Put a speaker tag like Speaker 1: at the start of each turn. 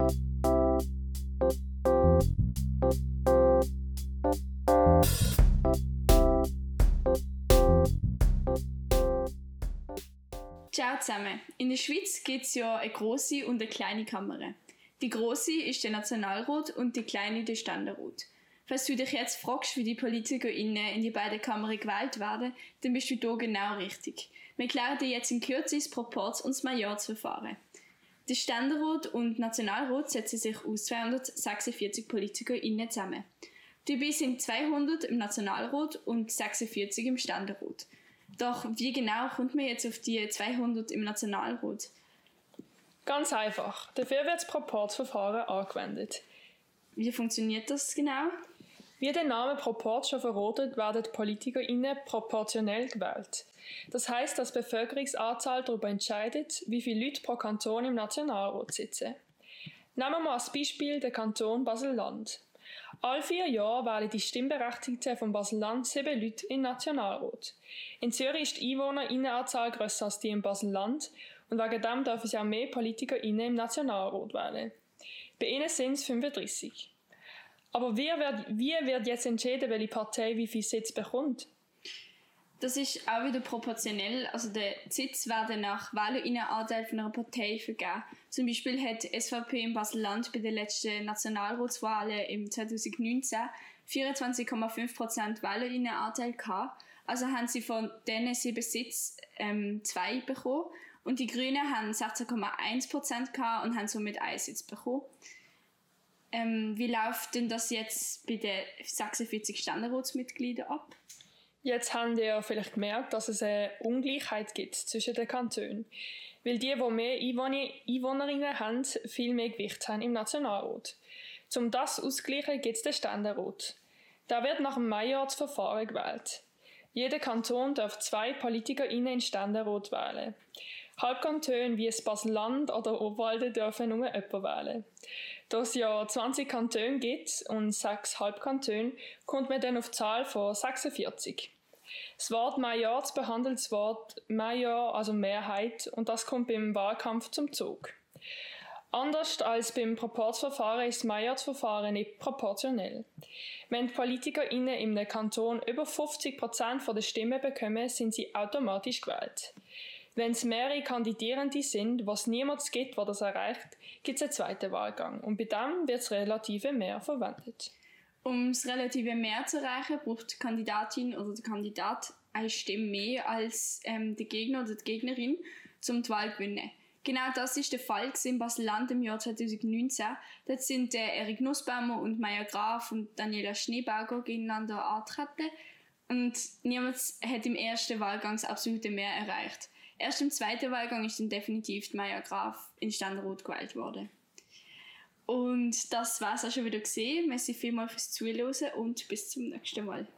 Speaker 1: Ciao zusammen. In der Schweiz gibt es ja eine große und eine kleine Kamera. Die große ist der Nationalrat und die kleine der Ständerat. Falls du dich jetzt fragst, wie die PolitikerInnen in die beiden Kammern gewählt werden, dann bist du hier genau richtig. Wir klären dir jetzt in Kürze das Proporz- und das Majorzverfahren. Der Ständerat und Nationalrat setzen sich aus 246 PolitikerInnen zusammen. Dabei sind 200 im Nationalrat und 46 im Ständerat. Doch wie genau kommt man jetzt auf die 200 im Nationalrat?
Speaker 2: Ganz einfach. Dafür wird das Proportsverfahren angewendet.
Speaker 1: Wie funktioniert das genau?
Speaker 2: Wie der Name Proport schon verratet, werden PolitikerInnen proportionell gewählt. Das heißt, dass die Bevölkerungsanzahl darüber entscheidet, wie viele Leute pro Kanton im Nationalrat sitzen. Nehmen wir mal als Beispiel den Kanton Basel-Land. Alle vier Jahre wählen die Stimmberechtigten von Basel-Land sieben Leute im Nationalrat. In Zürich ist die Einwohnerinnenanzahl grösser als die im Basel-Land und wegen dem dürfen sie auch mehr PolitikerInnen im Nationalrat wählen. Bei ihnen sind es 35. Aber wie wird, wie wird jetzt entschieden, welche Partei wie viel Sitz bekommt?
Speaker 1: Das ist auch wieder proportionell. Also der Sitz werden nach Wählerinnenanteil von einer Partei vergeben. Zum Beispiel hat SVP in Basel-Land bei den letzten Nationalratswahlen im 2019 24,5% Wählerinnenanteil gehabt. Also haben sie von diesen sieben Sitzen ähm, zwei bekommen. Und die Grünen haben 16,1% gehabt und haben somit einen Sitz bekommen. Ähm, wie läuft denn das jetzt bei den 46 Ständerratsmitgliedern ab?
Speaker 2: Jetzt haben ihr vielleicht gemerkt, dass es eine Ungleichheit gibt zwischen den Kantonen. Weil die, die mehr Einwohnerinnen haben, viel mehr Gewicht haben im Nationalrat. Um das auszugleichen, gibt es den Ständerat. Da wird nach dem Majorsverfahren gewählt. Jeder Kanton darf zwei PolitikerInnen in Ständerat wählen. Halbkantone wie Basel-Land oder Obwalden dürfen nur jemanden wählen. Da es ja 20 Kantone gibt und sechs Halbkantone, kommt man dann auf die Zahl von 46. Das Wort Majorz behandelt das Wort Major, also Mehrheit, und das kommt beim Wahlkampf zum Zug. Anders als beim Proportsverfahren ist das Majorzverfahren nicht proportionell. Wenn die PolitikerInnen in einem Kanton über 50% der Stimmen bekommen, sind sie automatisch gewählt. Wenn es mehrere Kandidierende sind, was niemals gibt, der das erreicht, gibt es einen zweiten Wahlgang. Und bei dem wird das relative Mehr verwendet.
Speaker 1: Um das relative Mehr zu erreichen, braucht die Kandidatin oder der Kandidat eine Stimme mehr als ähm, der Gegner oder die Gegnerin, um die Wahl zu gewinnen. Genau das ist der Fall in Basel-Land im Jahr 2019. Dort sind der Erik Nussbaumer und Maya Graf und Daniela Schneebauger gegeneinander antreten. Und niemand hat im ersten Wahlgang das absolute Mehr erreicht. Erst im zweiten Wahlgang ist dann definitiv Maya Graf in Ständerat gewählt worden. Und das war es auch schon wieder gesehen. Merci vielmals fürs Zuhören und bis zum nächsten Mal.